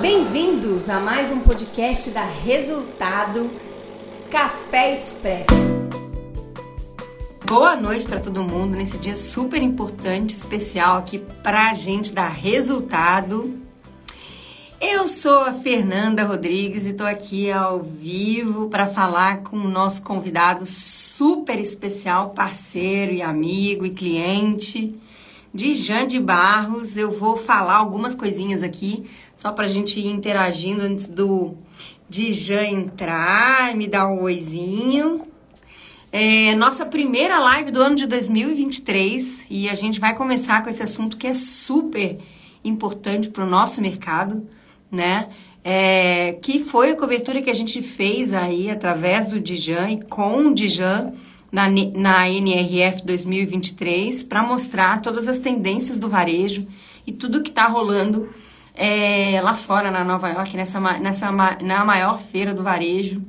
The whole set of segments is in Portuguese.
Bem-vindos a mais um podcast da Resultado Café Expresso. Boa noite para todo mundo nesse dia super importante, especial aqui para a gente dar resultado. Eu sou a Fernanda Rodrigues e estou aqui ao vivo para falar com o nosso convidado super especial, parceiro e amigo e cliente de Jande Barros. Eu vou falar algumas coisinhas aqui, só para a gente ir interagindo antes do Dijan entrar, me dar um oizinho. É nossa primeira live do ano de 2023 e a gente vai começar com esse assunto que é super importante para o nosso mercado, né? É, que foi a cobertura que a gente fez aí através do Dijan e com o Dijan na, na NRF 2023 para mostrar todas as tendências do varejo e tudo que está rolando é, lá fora na Nova York, nessa, nessa, na maior feira do varejo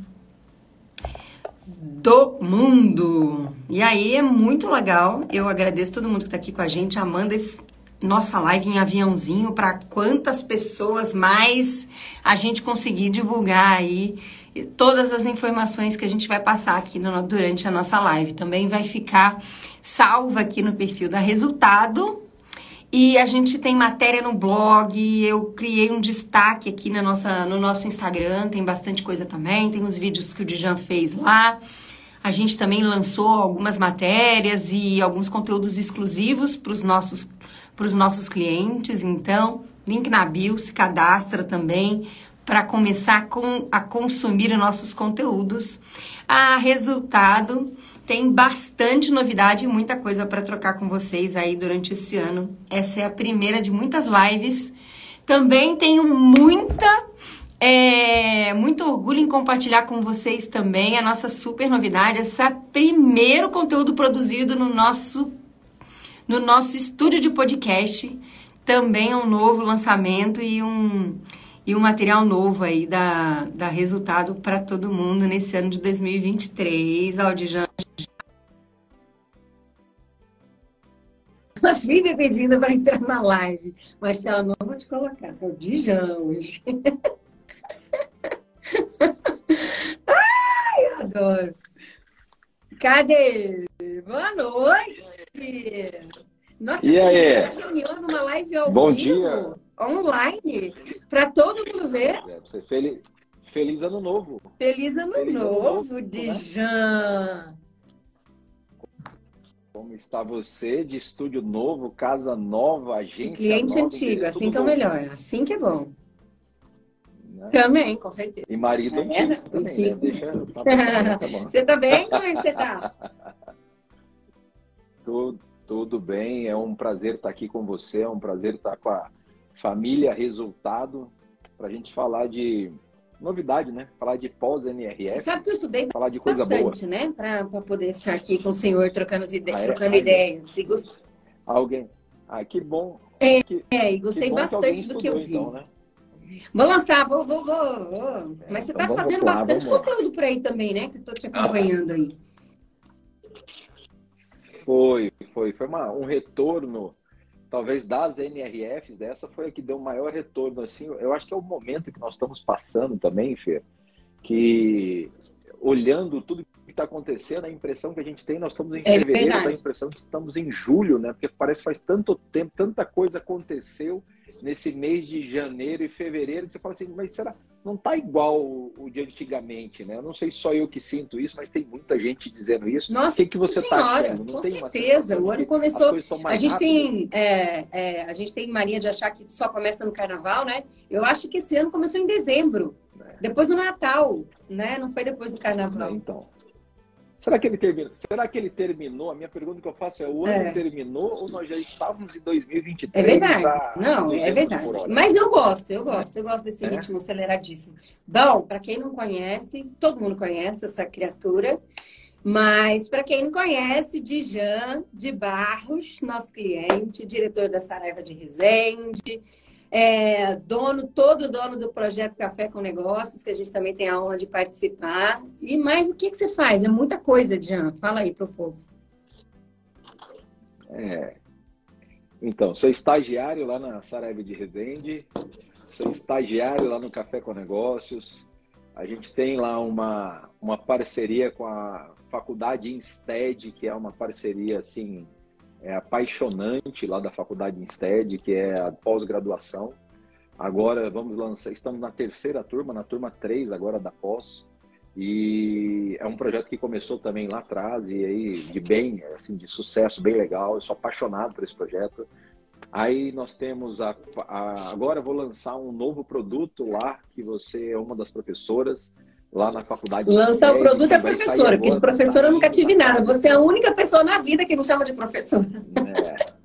do mundo. E aí é muito legal. Eu agradeço todo mundo que está aqui com a gente. Amanda, nossa live em aviãozinho para quantas pessoas mais a gente conseguir divulgar aí todas as informações que a gente vai passar aqui no, durante a nossa live. Também vai ficar salva aqui no perfil da Resultado. E a gente tem matéria no blog, eu criei um destaque aqui na nossa, no nosso Instagram, tem bastante coisa também, tem os vídeos que o Dijan fez lá. A gente também lançou algumas matérias e alguns conteúdos exclusivos para os nossos, nossos clientes. Então, link na bio, se cadastra também para começar com, a consumir os nossos conteúdos. A resultado tem bastante novidade e muita coisa para trocar com vocês aí durante esse ano. Essa é a primeira de muitas lives. Também tenho muita é, muito orgulho em compartilhar com vocês também a nossa super novidade, esse primeiro conteúdo produzido no nosso no nosso estúdio de podcast. Também é um novo lançamento e um e um material novo aí da, da resultado para todo mundo nesse ano de 2023. Ó, A filha pedindo para entrar na live. Marcela, não vou te colocar, é o Dijan hoje. Ai, eu adoro. Cadê? Boa noite! Nossa, e aí? reunião numa live ao Bom vivo. dia online para todo mundo ver. É, feliz, feliz ano novo. Feliz ano feliz novo, ano Dijan. Como está você de estúdio novo, casa nova, agência e cliente nova, antigo, assim que é o melhor, assim que é bom. Né? Também, com certeza. E marido é, antigo também, né? Deixa, tá bom, tá bom. Você tá bem? Como é que você tá? tudo, tudo bem, é um prazer estar aqui com você, é um prazer estar com a família resultado, para a gente falar de novidade, né? Falar de pós-NRF. Sabe que eu estudei falar de coisa bastante, boa. né? Para poder ficar aqui com o senhor trocando, ide... ah, é? trocando ideias. Se gost... Alguém. Ah, que bom. É, que, é e gostei bastante do que eu vi. Então, né? Vou lançar, vou, vou, vou. vou. Mas você está então fazendo bastante conteúdo por aí também, né? Que estou te acompanhando ah. aí. Foi, foi. Foi uma, um retorno talvez das NRFs, dessa foi a que deu o maior retorno. Assim, eu acho que é o momento que nós estamos passando também, Fê, que olhando tudo que está acontecendo, a impressão que a gente tem, nós estamos em é fevereiro, a impressão que estamos em julho, né? Porque parece que faz tanto tempo, tanta coisa aconteceu nesse mês de janeiro e fevereiro, que você fala assim, mas será? Não está igual o, de antigamente, né? Eu não sei só eu que sinto isso, mas tem muita gente dizendo isso. Nossa, o que, você está achando? Não com certeza. O ano começou. A gente tem é, é, a gente tem mania de achar que só começa no Carnaval, né? Eu acho que esse ano começou em dezembro, é. depois do Natal, né? Não foi depois do Carnaval. então. Será que ele terminou? Será que ele terminou? A minha pergunta que eu faço é: o ano é. terminou ou nós já estávamos em 2023? É verdade. Não, é verdade. Mas eu gosto, eu gosto, eu gosto desse é? ritmo aceleradíssimo. Bom, para quem não conhece, todo mundo conhece essa criatura. Mas, para quem não conhece, Dijan de Barros, nosso cliente, diretor da Saraiva de Resende, é, dono, todo dono do projeto Café com Negócios, que a gente também tem a honra de participar. E mais o que, que você faz? É muita coisa, Jean. Fala aí para o povo. É, Então, sou estagiário lá na Saraiva de Resende, sou estagiário lá no Café com Negócios. A gente tem lá uma, uma parceria com a Faculdade Instead, que é uma parceria assim é apaixonante lá da Faculdade Instead, que é a pós-graduação. Agora vamos lançar, estamos na terceira turma, na turma 3 agora da pós. E é um projeto que começou também lá atrás e aí de bem, assim, de sucesso, bem legal. Eu sou apaixonado por esse projeto. Aí nós temos a, a agora vou lançar um novo produto lá que você é uma das professoras lá na faculdade. Lança o produto é professora, porque de professora eu nunca tive nada. Você é a única pessoa na vida que não chama de professora. É.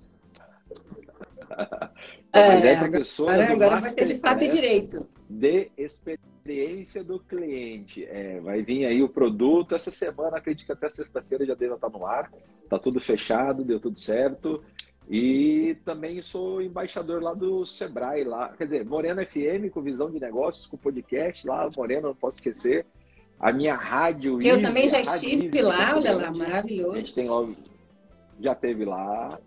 Mas é professora. Agora, agora vai ser de fato e direito. De experiência do cliente. É, vai vir aí o produto. Essa semana, acredito que até sexta-feira já deve estar no ar. Tá tudo fechado, deu tudo certo. E também sou embaixador lá do Sebrae, lá, quer dizer, Morena FM, com visão de negócios, com podcast lá, Morena, não posso esquecer. A minha rádio. Que eu também já estive lá, olha lá, maravilhoso. A gente tem lá, já teve lá.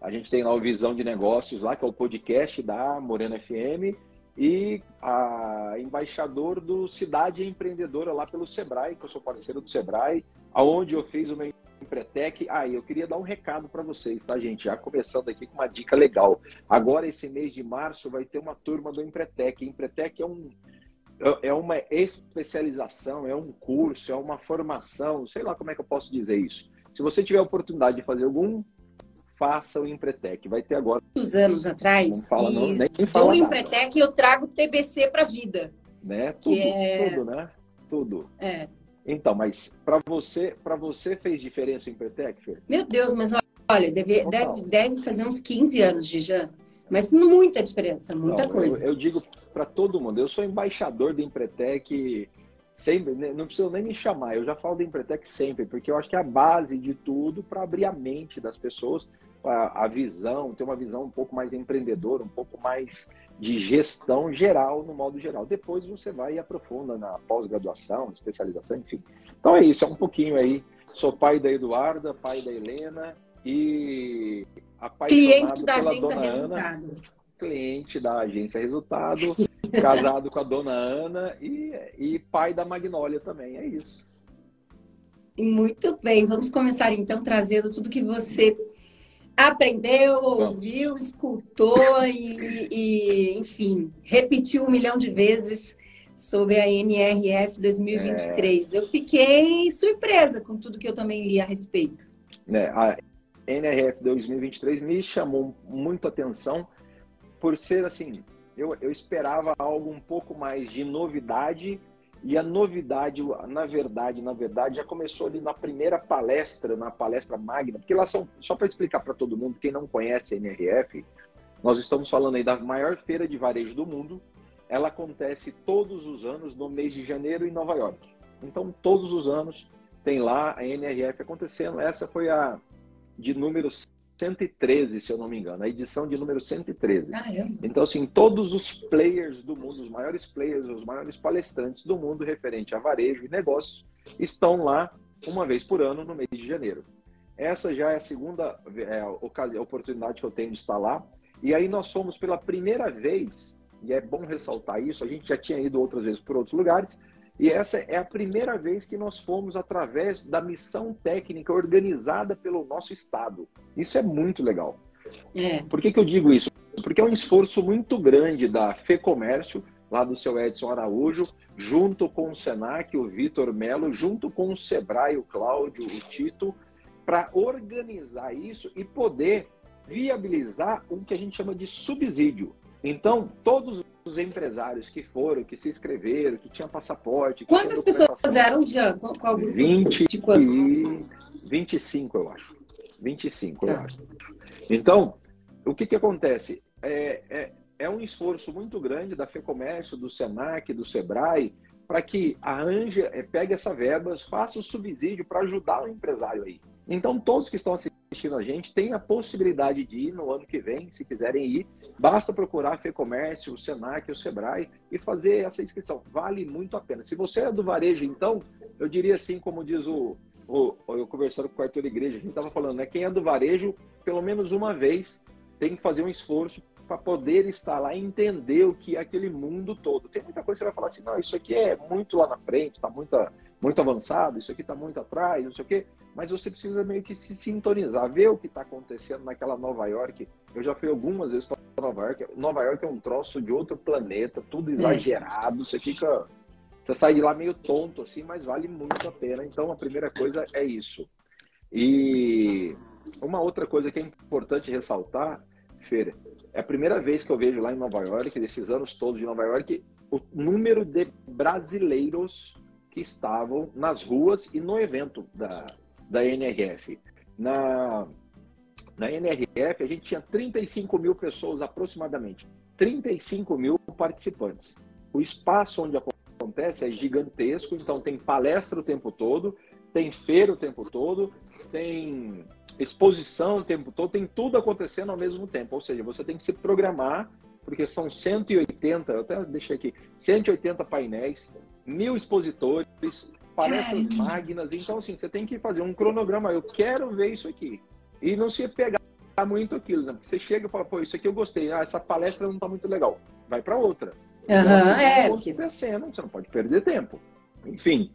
A gente tem lá o Visão de Negócios lá, que é o podcast da Morena FM. E a embaixador do Cidade Empreendedora lá pelo Sebrae, que eu sou parceiro do Sebrae, aonde eu fiz o meu Empretec. Ah, eu queria dar um recado para vocês, tá, gente? Já começando aqui com uma dica legal. Agora, esse mês de março, vai ter uma turma do Empretec. Empretec é um é, uma especialização, é um curso, é uma formação, sei lá como é que eu posso dizer isso. Se você tiver a oportunidade de fazer algum, faça o Empretec. Vai ter agora. Muitos anos atrás. Não fala, não, nem fala do Empretec eu trago TBC para a vida. Né? Tudo, é... tudo, né? Tudo. É. Então, mas para você, para você fez diferença o Empretec, Fer? Meu Deus, mas olha, deve, deve, deve fazer uns 15 anos, Gijan. Mas muita diferença, muita não, coisa. Eu, eu digo para todo mundo, eu sou embaixador do Empretec sempre, né, não precisa nem me chamar, eu já falo do Empretec sempre, porque eu acho que é a base de tudo para abrir a mente das pessoas, a, a, visão, ter uma visão um pouco mais empreendedora, um pouco mais de gestão geral, no modo geral. Depois você vai e aprofunda na pós-graduação, especialização, enfim. Então é isso, é um pouquinho aí. Sou pai da Eduarda, pai da Helena e cliente da agência Resultado. Ana, cliente da agência Resultado, casado com a dona Ana e, e pai da Magnólia também, é isso. Muito bem, vamos começar então trazendo tudo que você aprendeu, ouviu, escutou e, e, enfim, repetiu um milhão de vezes sobre a NRF 2023. É... Eu fiquei surpresa com tudo que eu também li a respeito. É, a NRF 2023 me chamou muito atenção por ser assim, eu, eu esperava algo um pouco mais de novidade e a novidade, na verdade, na verdade, já começou ali na primeira palestra, na palestra magna, porque lá são, só para explicar para todo mundo, quem não conhece a NRF, nós estamos falando aí da maior feira de varejo do mundo. Ela acontece todos os anos no mês de janeiro em Nova York. Então, todos os anos tem lá a NRF acontecendo. Essa foi a de número 113, se eu não me engano, a edição de número 113. Caramba. Então, assim, todos os players do mundo, os maiores players, os maiores palestrantes do mundo referente a varejo e negócios, estão lá uma vez por ano no mês de janeiro. Essa já é a segunda é, oportunidade que eu tenho de estar lá. E aí nós fomos pela primeira vez, e é bom ressaltar isso, a gente já tinha ido outras vezes por outros lugares, e essa é a primeira vez que nós fomos através da missão técnica organizada pelo nosso Estado. Isso é muito legal. É. Por que, que eu digo isso? Porque é um esforço muito grande da FEComércio, lá do seu Edson Araújo, junto com o Senac, o Vitor Melo, junto com o Sebrae, o Cláudio, o Tito, para organizar isso e poder viabilizar o que a gente chama de subsídio. Então, todos os empresários que foram, que se inscreveram, que tinham passaporte. Que Quantas pessoas eram, Jean? Qual, qual grupo? 20 de quantos? E 25, eu acho. 25, tá. eu acho. Então, o que, que acontece? É, é, é um esforço muito grande da FEComércio, do SENAC, do SEBRAE, para que a Anja é, pegue essa verba, faça o subsídio para ajudar o empresário aí. Então, todos que estão assistindo a gente têm a possibilidade de ir no ano que vem, se quiserem ir. Basta procurar a FEComércio, o SENAC, o SEBRAE e fazer essa inscrição. Vale muito a pena. Se você é do varejo, então, eu diria assim, como diz o, o eu conversando com o Arthur Igreja, a gente estava falando, né? Quem é do varejo, pelo menos uma vez, tem que fazer um esforço para poder estar lá e entender o que é aquele mundo todo. Tem muita coisa que você vai falar assim, não, isso aqui é muito lá na frente, está muito, muito avançado, isso aqui está muito atrás, não sei o quê, mas você precisa meio que se sintonizar, ver o que está acontecendo naquela Nova York. Eu já fui algumas vezes para Nova York. Nova York é um troço de outro planeta, tudo exagerado, você fica. Você sai de lá meio tonto, assim, mas vale muito a pena. Então, a primeira coisa é isso. E uma outra coisa que é importante ressaltar, Feira, é a primeira vez que eu vejo lá em Nova York, desses anos todos de Nova York, o número de brasileiros que estavam nas ruas e no evento da, da NRF. Na, na NRF, a gente tinha 35 mil pessoas aproximadamente, 35 mil participantes. O espaço onde acontece é gigantesco, então tem palestra o tempo todo, tem feira o tempo todo, tem exposição o tempo todo, tem tudo acontecendo ao mesmo tempo. Ou seja, você tem que se programar, porque são 180, eu até deixei aqui, 180 painéis, mil expositores, palestras magnas. Então, assim, você tem que fazer um cronograma. Eu quero ver isso aqui. E não se pegar muito aquilo, né? Porque você chega e fala, pô, isso aqui eu gostei. Ah, essa palestra não está muito legal. Vai para outra. Uhum, então, é, acontecendo, você não pode perder tempo. Enfim,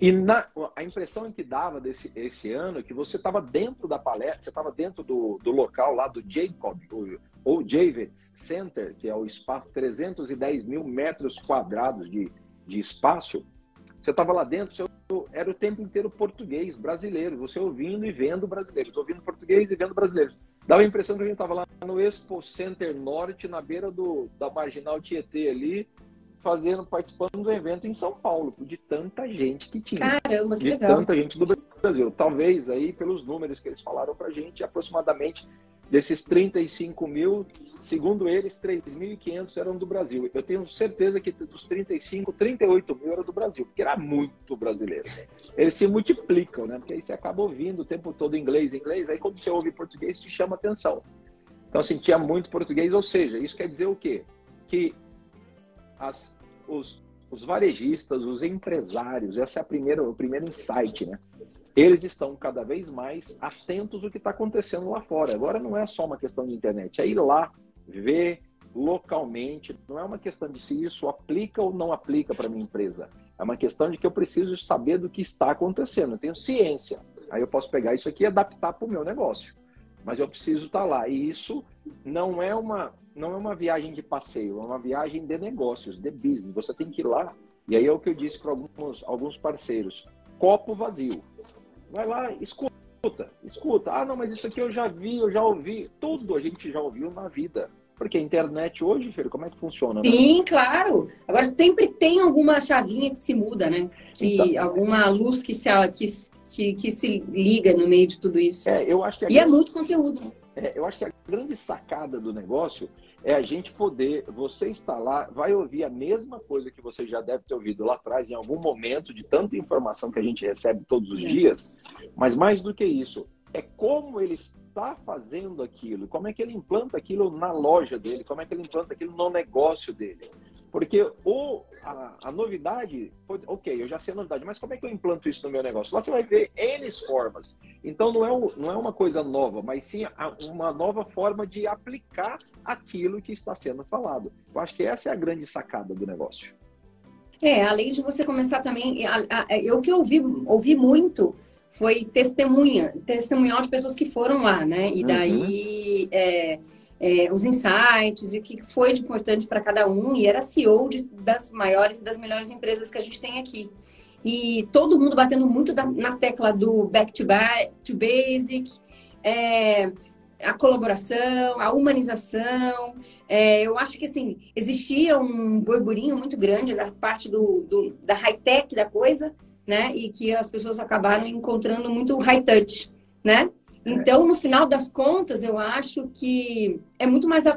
e na, a impressão que dava desse esse ano que você estava dentro da palestra, você estava dentro do, do local lá do Jacob, ou Javits Center, que é o espaço 310 mil metros quadrados de, de espaço. Você estava lá dentro, você, era o tempo inteiro português, brasileiro, você ouvindo e vendo brasileiros, ouvindo português e vendo brasileiros. Dava a impressão que a gente estava lá no Expo Center Norte, na beira do, da Marginal Tietê ali, fazendo, participando do evento em São Paulo, de tanta gente que tinha. Caramba, que de legal. tanta gente do Brasil. Talvez aí, pelos números que eles falaram pra gente, aproximadamente desses 35 mil, segundo eles, 3.500 eram do Brasil. Eu tenho certeza que dos 35, 38 mil eram do Brasil, porque era muito brasileiro. Eles se multiplicam, né? Porque aí você acaba ouvindo o tempo todo inglês, inglês, aí quando você ouve português te chama atenção. Então, assim, tinha muito português, ou seja, isso quer dizer o quê? Que as, os, os varejistas, os empresários, essa é a primeira, o primeiro insight, né? Eles estão cada vez mais atentos ao que está acontecendo lá fora. Agora não é só uma questão de internet, é ir lá, ver localmente. Não é uma questão de se isso aplica ou não aplica para minha empresa. É uma questão de que eu preciso saber do que está acontecendo. Eu tenho ciência. Aí eu posso pegar isso aqui e adaptar para o meu negócio. Mas eu preciso estar tá lá. E isso não é uma não é uma viagem de passeio, é uma viagem de negócios, de business. Você tem que ir lá, e aí é o que eu disse para alguns, alguns parceiros: copo vazio. Vai lá, escuta, escuta. Ah, não, mas isso aqui eu já vi, eu já ouvi. Tudo a gente já ouviu na vida. Porque a internet hoje, Fer, como é que funciona? Né? Sim, né? claro. Agora sempre tem alguma chavinha que se muda, né? Que, então, alguma luz que se, que, que, que, se liga no meio de tudo isso. É, eu acho que e grande... é muito conteúdo. É, eu acho que a grande sacada do negócio é a gente poder, você está lá, vai ouvir a mesma coisa que você já deve ter ouvido lá atrás, em algum momento, de tanta informação que a gente recebe todos os dias, mas mais do que isso, é como ele está fazendo aquilo, como é que ele implanta aquilo na loja dele, como é que ele implanta aquilo no negócio dele. Porque o, a, a novidade, ok, eu já sei a novidade, mas como é que eu implanto isso no meu negócio? Lá você vai ver N formas. Então não é, não é uma coisa nova, mas sim uma nova forma de aplicar aquilo que está sendo falado. Eu acho que essa é a grande sacada do negócio. É, além de você começar também, eu que ouvi, ouvi muito foi testemunha, testemunhal de pessoas que foram lá, né? E daí uhum. é, é, os insights e o que foi de importante para cada um. E era CEO de, das maiores e das melhores empresas que a gente tem aqui. E todo mundo batendo muito da, na tecla do back to, back, to basic, é, a colaboração, a humanização. É, eu acho que assim existia um burburinho muito grande da parte do, do da high tech da coisa né? E que as pessoas acabaram encontrando muito high touch, né? É. Então, no final das contas, eu acho que é muito mais é,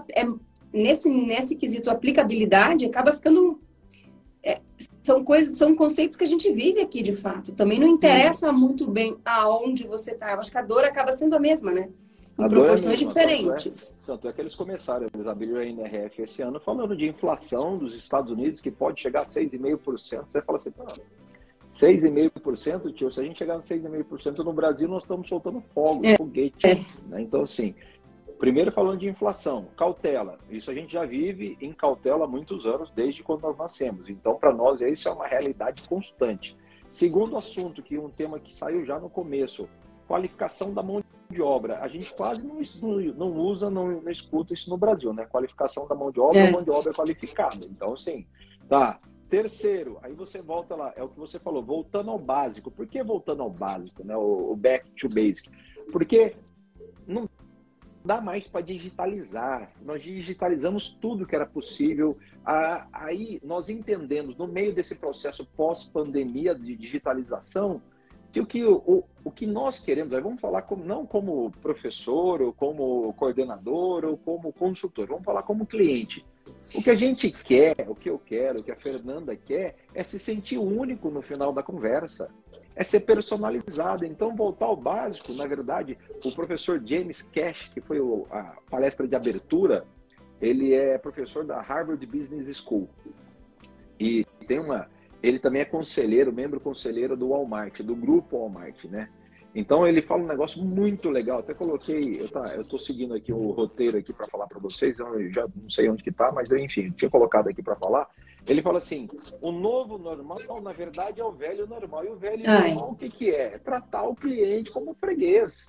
nesse nesse quesito aplicabilidade acaba ficando é, são coisas, são conceitos que a gente vive aqui de fato. Também não interessa muito bem aonde você está. Eu acho que a dor acaba sendo a mesma, né? Em a proporções é diferentes. Tanto é, tanto é que eles começaram, eles abriram a NRF esse ano falando de inflação dos Estados Unidos que pode chegar a 6,5%. Você fala assim, 6,5%, tio, se a gente chegar no 6,5% no Brasil, nós estamos soltando fogo, é. foguete. É. Né? Então, assim, Primeiro falando de inflação, cautela. Isso a gente já vive em cautela há muitos anos, desde quando nós nascemos. Então, para nós, isso é uma realidade constante. Segundo assunto, que é um tema que saiu já no começo, qualificação da mão de obra. A gente quase não, não usa, não, não, escuta isso no Brasil, né? Qualificação da mão de obra, é. mão de obra qualificada. Então, sim, tá. Terceiro, aí você volta lá, é o que você falou, voltando ao básico. Por que voltando ao básico, né? O, o back to basic? Porque não dá mais para digitalizar. Nós digitalizamos tudo que era possível. Aí nós entendemos, no meio desse processo pós-pandemia de digitalização, que o que, o, o que nós queremos, vamos falar como, não como professor, ou como coordenador, ou como consultor, vamos falar como cliente. O que a gente quer, o que eu quero, o que a Fernanda quer, é se sentir único no final da conversa. É ser personalizado. Então, voltar ao básico, na verdade, o professor James Cash, que foi a palestra de abertura, ele é professor da Harvard Business School. E tem uma, ele também é conselheiro, membro conselheiro do Walmart, do grupo Walmart, né? Então ele fala um negócio muito legal. Até coloquei, eu tá, eu tô seguindo aqui o roteiro aqui para falar para vocês. Eu já não sei onde que tá, mas enfim, tinha colocado aqui para falar. Ele fala assim: o novo normal, na verdade, é o velho normal. E o velho Ai. normal, o que, que é? É tratar o cliente como freguês.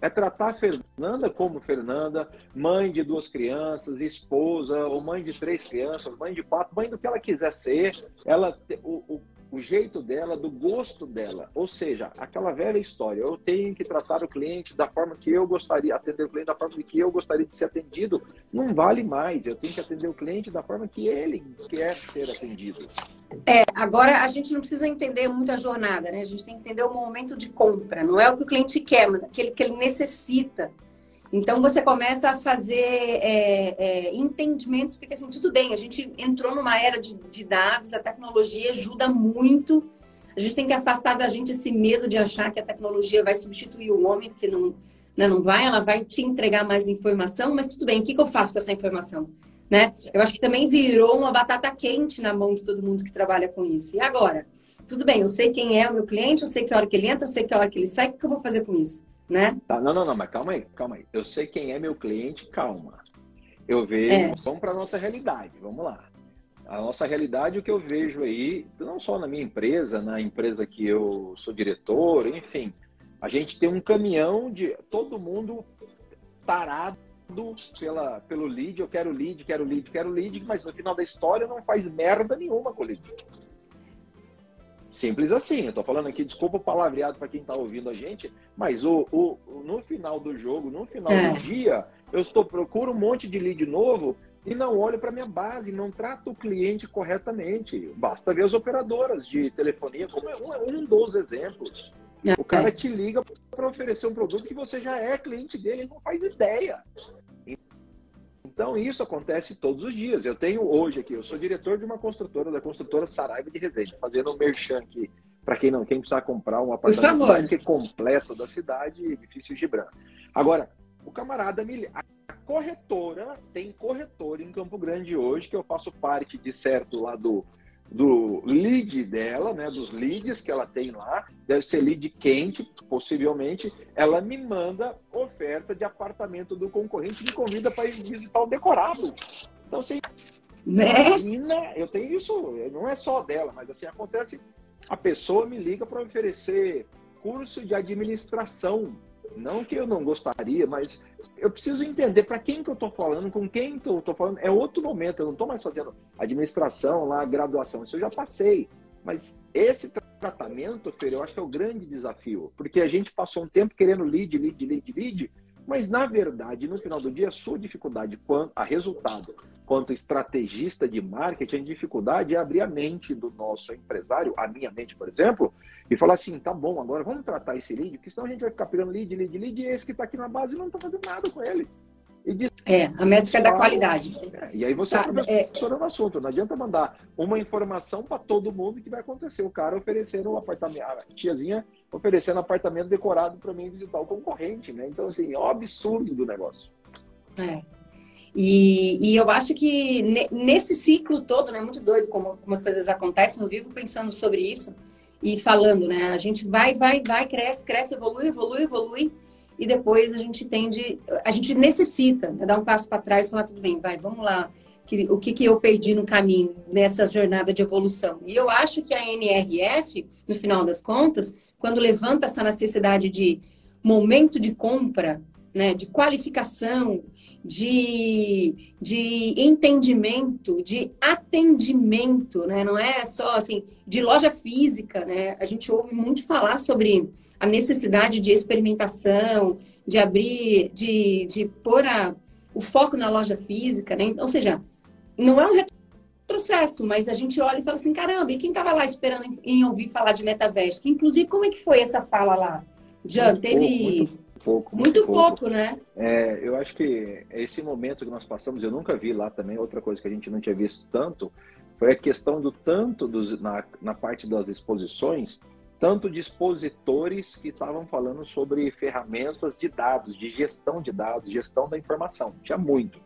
É tratar a Fernanda como Fernanda, mãe de duas crianças, esposa, ou mãe de três crianças, mãe de quatro, mãe do que ela quiser ser. Ela, o, o o jeito dela, do gosto dela. Ou seja, aquela velha história, eu tenho que tratar o cliente da forma que eu gostaria, atender o cliente da forma que eu gostaria de ser atendido, não vale mais. Eu tenho que atender o cliente da forma que ele quer ser atendido. É, agora a gente não precisa entender muito a jornada, né? A gente tem que entender o momento de compra. Não é o que o cliente quer, mas aquele que ele necessita. Então você começa a fazer é, é, entendimentos, porque assim, tudo bem, a gente entrou numa era de, de dados, a tecnologia ajuda muito. A gente tem que afastar da gente esse medo de achar que a tecnologia vai substituir o homem, porque não, né, não vai, ela vai te entregar mais informação, mas tudo bem, o que, que eu faço com essa informação? Né? Eu acho que também virou uma batata quente na mão de todo mundo que trabalha com isso. E agora? Tudo bem, eu sei quem é o meu cliente, eu sei que hora que ele entra, eu sei que hora que ele sai, o que eu vou fazer com isso? Né? Tá, não, não, não, mas calma aí, calma aí. Eu sei quem é meu cliente, calma. Eu vejo, é. vamos para nossa realidade, vamos lá. A nossa realidade, o que eu vejo aí, não só na minha empresa, na empresa que eu sou diretor, enfim, a gente tem um caminhão de todo mundo tarado pela, pelo lead, eu quero lead, quero lead, quero lead, mas no final da história não faz merda nenhuma com o lead. Simples assim. Eu tô falando aqui, desculpa o palavreado para quem está ouvindo a gente, mas o, o, no final do jogo, no final é. do dia, eu estou procuro um monte de lead novo e não olho para minha base, não trato o cliente corretamente. Basta ver as operadoras de telefonia como é um, um dos exemplos. O cara te liga para oferecer um produto que você já é cliente dele, ele não faz ideia. Então, isso acontece todos os dias. Eu tenho hoje aqui, eu sou diretor de uma construtora, da construtora Saraiva de Resende, fazendo um merchan aqui, para quem não, quem precisar comprar um apartamento completo da cidade, edifício Gibran. Agora, o camarada me. A corretora, tem corretora em Campo Grande hoje, que eu faço parte de certo lá do do lead dela, né, dos leads que ela tem lá, deve ser lead quente, possivelmente, ela me manda oferta de apartamento do concorrente me convida para ir visitar o decorado. Então, assim, né? imagina, eu tenho isso, não é só dela, mas assim, acontece, a pessoa me liga para oferecer curso de administração não que eu não gostaria, mas eu preciso entender para quem que eu estou falando, com quem que eu estou falando. É outro momento, eu não estou mais fazendo administração lá, graduação, isso eu já passei. Mas esse tratamento, Fer, eu acho que é o grande desafio, porque a gente passou um tempo querendo lead, lead, lead, lead, mas, na verdade, no final do dia, a sua dificuldade quanto a resultado, quanto estrategista de marketing, a dificuldade é abrir a mente do nosso empresário, a minha mente, por exemplo, e falar assim: tá bom, agora vamos tratar esse lead, porque senão a gente vai ficar pegando lead, lead, lead, e esse que está aqui na base não está fazendo nada com ele. Diz, é, a métrica é da qualidade. É, e aí você tá, é professora é... no assunto. Não adianta mandar uma informação para todo mundo que vai acontecer. O cara oferecendo um apartamento, a tiazinha oferecendo apartamento decorado para mim visitar o concorrente, né? Então, assim, é um absurdo do negócio. É. E, e eu acho que nesse ciclo todo, né, muito doido como, como as coisas acontecem, eu vivo pensando sobre isso e falando, né? A gente vai, vai, vai, cresce, cresce, evolui, evolui, evolui e depois a gente tende, a gente necessita né, dar um passo para trás e falar, tudo bem, vai, vamos lá, que, o que, que eu perdi no caminho nessa jornada de evolução. E eu acho que a NRF, no final das contas, quando levanta essa necessidade de momento de compra, né, de qualificação, de, de entendimento, de atendimento, né? não é só assim, de loja física, né? A gente ouve muito falar sobre a necessidade de experimentação, de abrir, de, de pôr a, o foco na loja física, né? Ou seja, não é um retrocesso, mas a gente olha e fala assim, caramba, e quem estava lá esperando em, em, ouvir falar de metaverso? Que, inclusive, como é que foi essa fala lá? Já teve... Muito pouco. Muito, muito pouco, pouco, né? É, eu acho que esse momento que nós passamos, eu nunca vi lá também, outra coisa que a gente não tinha visto tanto, foi a questão do tanto dos, na, na parte das exposições, tanto de expositores que estavam falando sobre ferramentas de dados, de gestão de dados, gestão da informação. Tinha muito,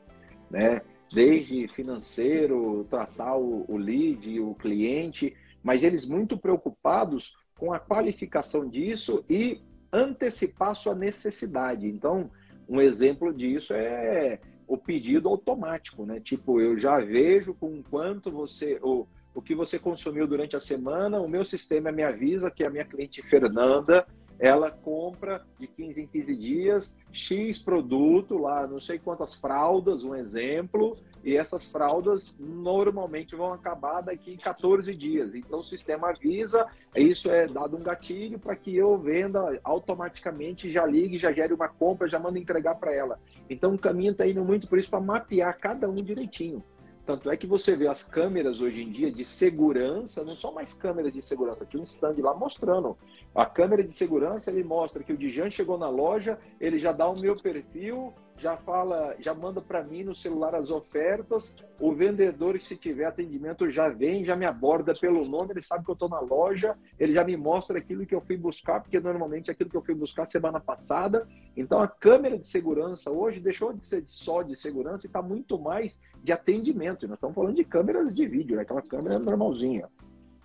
né? Desde financeiro, tratar o, o lead, o cliente, mas eles muito preocupados com a qualificação disso e antecipar sua necessidade. Então, um exemplo disso é o pedido automático, né? Tipo, eu já vejo com quanto você, o, o que você consumiu durante a semana, o meu sistema me avisa que a minha cliente Fernanda ela compra de 15 em 15 dias X produto lá, não sei quantas fraldas, um exemplo, e essas fraldas normalmente vão acabar daqui 14 dias. Então o sistema avisa, isso é dado um gatilho para que eu venda automaticamente, já ligue, já gere uma compra, já manda entregar para ela. Então o caminho está indo muito por isso para mapear cada um direitinho. Tanto é que você vê as câmeras hoje em dia de segurança, não são mais câmeras de segurança, tinha um stand lá mostrando. A câmera de segurança, ele mostra que o Dijan chegou na loja, ele já dá o meu perfil, já fala, já manda para mim no celular as ofertas. O vendedor, se tiver atendimento, já vem, já me aborda pelo nome, ele sabe que eu estou na loja, ele já me mostra aquilo que eu fui buscar, porque normalmente é aquilo que eu fui buscar semana passada. Então a câmera de segurança hoje deixou de ser só de segurança e está muito mais de atendimento. nós estamos falando de câmeras de vídeo, né? aquela câmera normalzinha.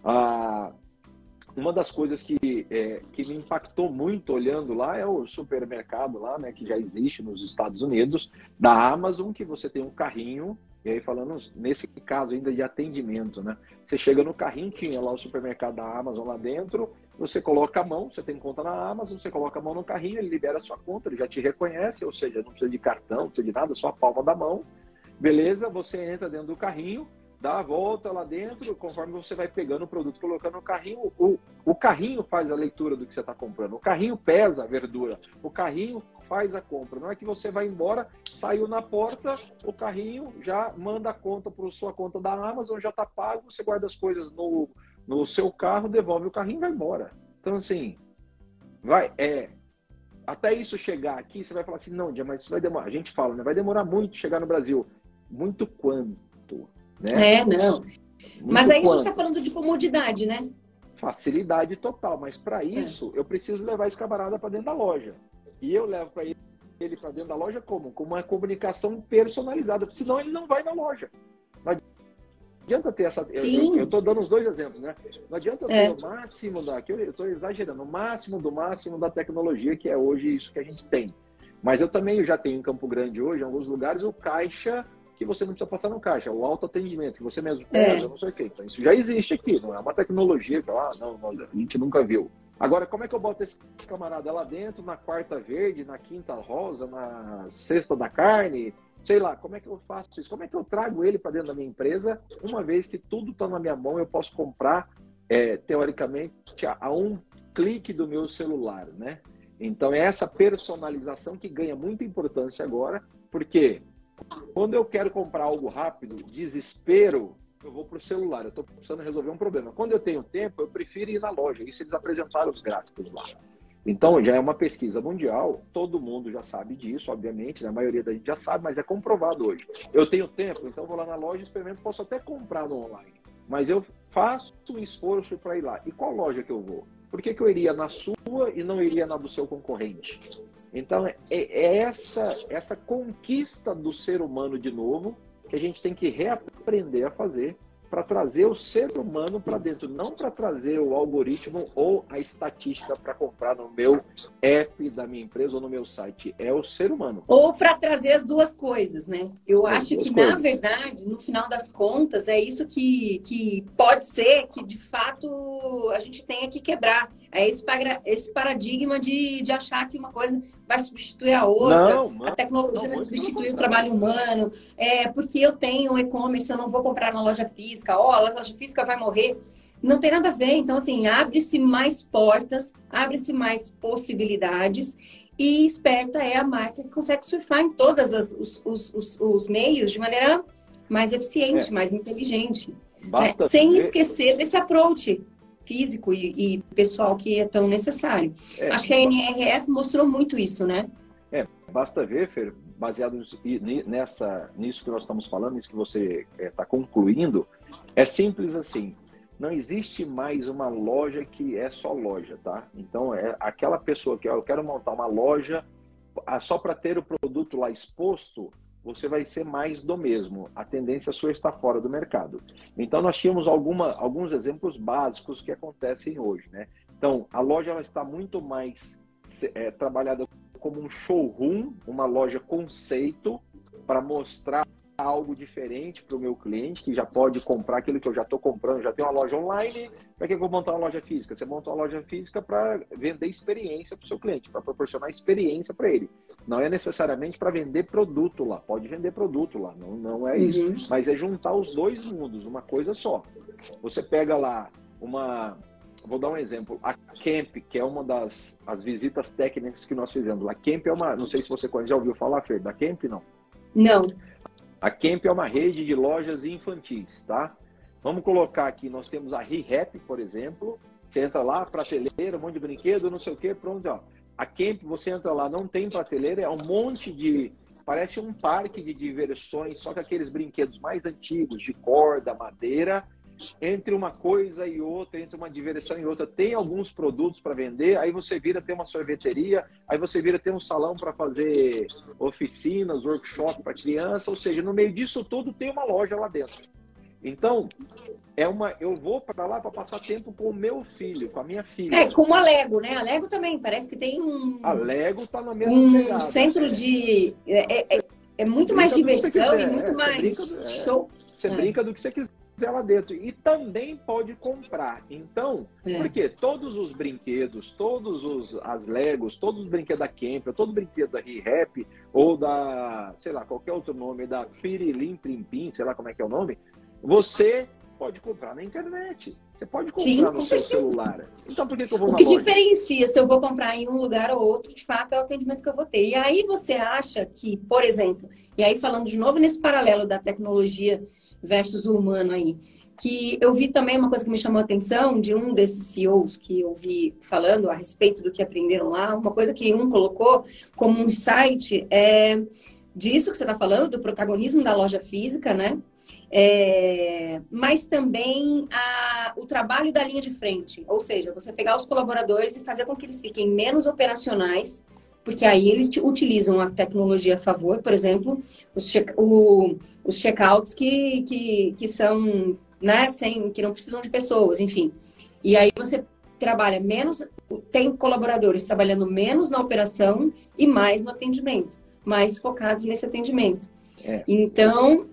Ah, uma das coisas que, é, que me impactou muito olhando lá é o supermercado lá, né, que já existe nos Estados Unidos, da Amazon, que você tem um carrinho, e aí falando nesse caso ainda de atendimento, né? Você chega no carrinho, tinha lá o supermercado da Amazon lá dentro, você coloca a mão, você tem conta na Amazon, você coloca a mão no carrinho, ele libera a sua conta, ele já te reconhece, ou seja, não precisa de cartão, não precisa de nada, só a palma da mão. Beleza, você entra dentro do carrinho, dá a volta lá dentro, conforme você vai pegando o produto, colocando no carrinho, o, o carrinho faz a leitura do que você está comprando, o carrinho pesa a verdura, o carrinho faz a compra. Não é que você vai embora, saiu na porta, o carrinho já manda a conta para sua conta da Amazon, já está pago, você guarda as coisas no, no seu carro, devolve o carrinho e vai embora. Então, assim, vai, é, até isso chegar aqui, você vai falar assim, não, mas isso vai demorar. A gente fala, né? Vai demorar muito chegar no Brasil. Muito quanto? Né? É, não. Muito mas aí quanto? a gente está falando de comodidade, né? Facilidade total, mas para é. isso é. eu preciso levar esse camarada para dentro da loja. E eu levo para ele, ele para dentro da loja como? Com uma comunicação personalizada, senão ele não vai na loja. Não adianta ter essa. Sim. Eu estou dando os dois exemplos, né? Não adianta é. ter o máximo da. eu estou exagerando, o máximo do máximo da tecnologia, que é hoje isso que a gente tem. Mas eu também eu já tenho em Campo Grande hoje, em alguns lugares, o caixa que você não precisa passar no caixa, o autoatendimento, que você mesmo pega, é. não sei o quê. Então, isso já existe aqui, não é uma tecnologia que ah, não, a gente nunca viu. Agora, como é que eu boto esse camarada lá dentro, na quarta verde, na quinta rosa, na sexta da carne? Sei lá, como é que eu faço isso? Como é que eu trago ele para dentro da minha empresa, uma vez que tudo está na minha mão, eu posso comprar, é, teoricamente, a, a um clique do meu celular, né? Então, é essa personalização que ganha muita importância agora, porque quando eu quero comprar algo rápido, desespero, eu vou para o celular. Eu estou precisando resolver um problema. Quando eu tenho tempo, eu prefiro ir na loja. Isso eles apresentaram os gráficos lá. Então, já é uma pesquisa mundial, todo mundo já sabe disso, obviamente, né? a maioria da gente já sabe, mas é comprovado hoje. Eu tenho tempo, então vou lá na loja, experimento, posso até comprar no online, mas eu faço um esforço para ir lá. E qual loja que eu vou? Por que, que eu iria na sua e não iria na do seu concorrente? Então, é, é essa, essa conquista do ser humano de novo que a gente tem que reaprender a fazer para trazer o ser humano para dentro, não para trazer o algoritmo ou a estatística para comprar no meu app da minha empresa ou no meu site. É o ser humano. Ou para trazer as duas coisas, né? Eu as acho que, coisas. na verdade, no final das contas, é isso que, que pode ser que, de fato, a gente tenha que quebrar. É esse, esse paradigma de, de achar que uma coisa vai substituir a outra, não, a tecnologia não, vai substituir o trabalho humano, é, porque eu tenho e-commerce, eu não vou comprar na loja física, ó, oh, a loja física vai morrer. Não tem nada a ver. Então, assim, abre-se mais portas, abre-se mais possibilidades e esperta é a marca que consegue surfar em todos os, os, os, os, meios de maneira mais eficiente, é. mais inteligente. Né? Sem ver... esquecer desse approach físico e, e, pessoal que é tão necessário. É, Acho que a NRF mostrou muito isso, né? É, basta ver, Fer, baseado nessa, nisso que nós estamos falando, nisso que você está é, concluindo, é simples assim. Não existe mais uma loja que é só loja, tá? Então, é aquela pessoa que eu quero montar uma loja só para ter o produto lá exposto, você vai ser mais do mesmo. A tendência sua está fora do mercado. Então, nós tínhamos alguma, alguns exemplos básicos que acontecem hoje. Né? Então, a loja ela está muito mais é, trabalhada como um showroom, uma loja conceito, para mostrar algo diferente para o meu cliente, que já pode comprar aquilo que eu já estou comprando, já tem uma loja online, para que eu vou montar uma loja física? Você monta uma loja física para vender experiência para o seu cliente, para proporcionar experiência para ele. Não é necessariamente para vender produto lá, pode vender produto lá, não, não é isso. Uhum. Mas é juntar os dois mundos, uma coisa só. Você pega lá uma. Vou dar um exemplo. A Camp, que é uma das as visitas técnicas que nós fizemos. A Camp é uma. Não sei se você já ouviu falar, Fer, da Camp, não? Não. A Camp é uma rede de lojas infantis, tá? Vamos colocar aqui, nós temos a ReHap, por exemplo. Você entra lá, prateleira, um monte de brinquedo, não sei o quê, pronto, ó. A Camp, você entra lá, não tem prateleira, é um monte de. Parece um parque de diversões, só que aqueles brinquedos mais antigos, de corda, madeira, entre uma coisa e outra, entre uma diversão e outra, tem alguns produtos para vender, aí você vira ter uma sorveteria, aí você vira ter um salão para fazer oficinas, workshop para criança, ou seja, no meio disso tudo tem uma loja lá dentro. Então, é uma, eu vou para lá para passar tempo com o meu filho, com a minha filha. É, como a Lego, né? A Lego também parece que tem um. A Lego tá na mesma um pegada, centro de é, é, é muito brinca mais diversão e muito é, mais brinca, é, show. Você brinca do que você quiser lá dentro. E também pode comprar. Então, é. porque todos os brinquedos, todos os as Legos, todos os brinquedos da Camper, todo brinquedo da ReHap ou da, sei lá, qualquer outro nome, da Pirilim Primpim, sei lá como é que é o nome, você pode comprar na internet. Você pode comprar Sim, no seu celular. Então, por que, que eu vou O que loja? diferencia se eu vou comprar em um lugar ou outro, de fato, é o atendimento que eu vou ter. E aí você acha que, por exemplo, e aí falando de novo nesse paralelo da tecnologia versus o humano aí. Que eu vi também uma coisa que me chamou a atenção de um desses CEOs que eu vi falando a respeito do que aprenderam lá. Uma coisa que um colocou como um site é disso que você está falando, do protagonismo da loja física, né? É, mas também a, o trabalho da linha de frente, ou seja, você pegar os colaboradores e fazer com que eles fiquem menos operacionais porque aí eles utilizam a tecnologia a favor, por exemplo, os, check, o, os checkouts que, que, que são, né, sem, que não precisam de pessoas, enfim. E aí você trabalha menos, tem colaboradores trabalhando menos na operação e mais no atendimento, mais focados nesse atendimento. É. Então,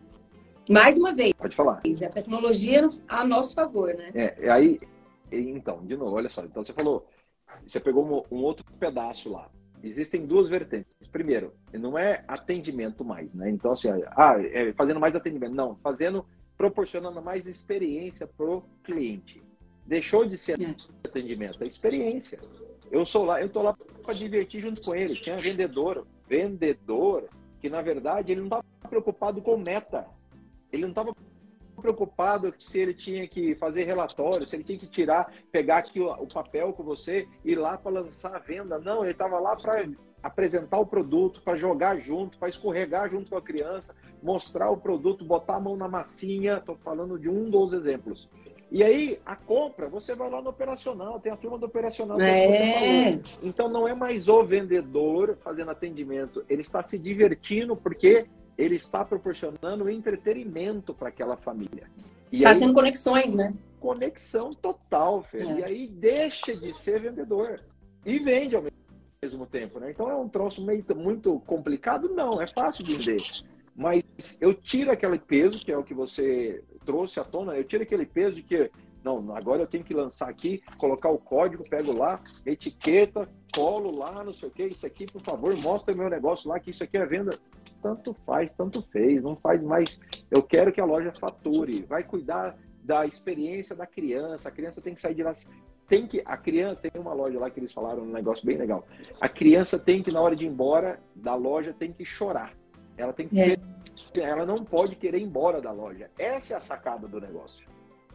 mais uma vez, pode falar. A tecnologia a nosso favor, né? É, aí, então, de novo, olha só. Então você falou, você pegou um, um outro pedaço lá existem duas vertentes. Primeiro, não é atendimento mais, né? Então, assim, ah, é fazendo mais atendimento. Não, fazendo, proporcionando mais experiência pro cliente. Deixou de ser atendimento, é experiência. Eu sou lá, eu tô lá para divertir junto com ele. Tinha vendedor, vendedor, que na verdade ele não estava preocupado com meta. Ele não estava preocupado se ele tinha que fazer relatório, se ele tinha que tirar, pegar aqui o, papel com você e ir lá para lançar a venda. Não, ele estava lá para apresentar o produto, para jogar junto, para escorregar junto com a criança, mostrar o produto, botar a mão na massinha. Estou falando de um dos exemplos. E aí, a compra, você vai lá no operacional, tem a turma do operacional. É. Então, não é mais o vendedor fazendo atendimento, ele está se divertindo porque ele está proporcionando entretenimento para aquela família. E Fazendo aí, conexões, né? Conexão total, Fê. É. E aí deixa de ser vendedor e vende ao mesmo tempo, né? Então é um troço meio muito complicado? Não, é fácil de vender. Mas eu tiro aquele peso, que é o que você trouxe à tona, eu tiro aquele peso de que, não, agora eu tenho que lançar aqui, colocar o código, pego lá, etiqueta, colo lá, não sei o que, isso aqui, por favor, mostra meu negócio lá, que isso aqui é venda. Tanto faz, tanto fez, não faz mais. Eu quero que a loja fature, vai cuidar da experiência da criança, a criança tem que sair de lá. Tem que, a criança, tem uma loja lá que eles falaram um negócio bem legal. A criança tem que, na hora de ir embora da loja, tem que chorar. Ela tem que é. ela não pode querer ir embora da loja. Essa é a sacada do negócio.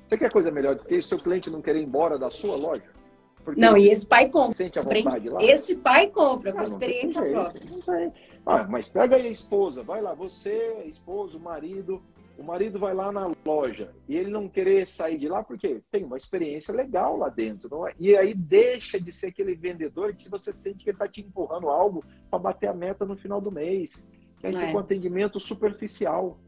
Você quer coisa melhor do que isso? Seu cliente não querer ir embora da sua loja? Porque não, e esse pai compra. Sente a vontade lá. Esse pai compra, com ah, experiência própria. Ah, mas pega aí a esposa, vai lá, você, esposo, marido, o marido vai lá na loja e ele não querer sair de lá porque tem uma experiência legal lá dentro, é? E aí deixa de ser aquele vendedor que você sente que ele está te empurrando algo para bater a meta no final do mês, que aí é. fica um atendimento superficial.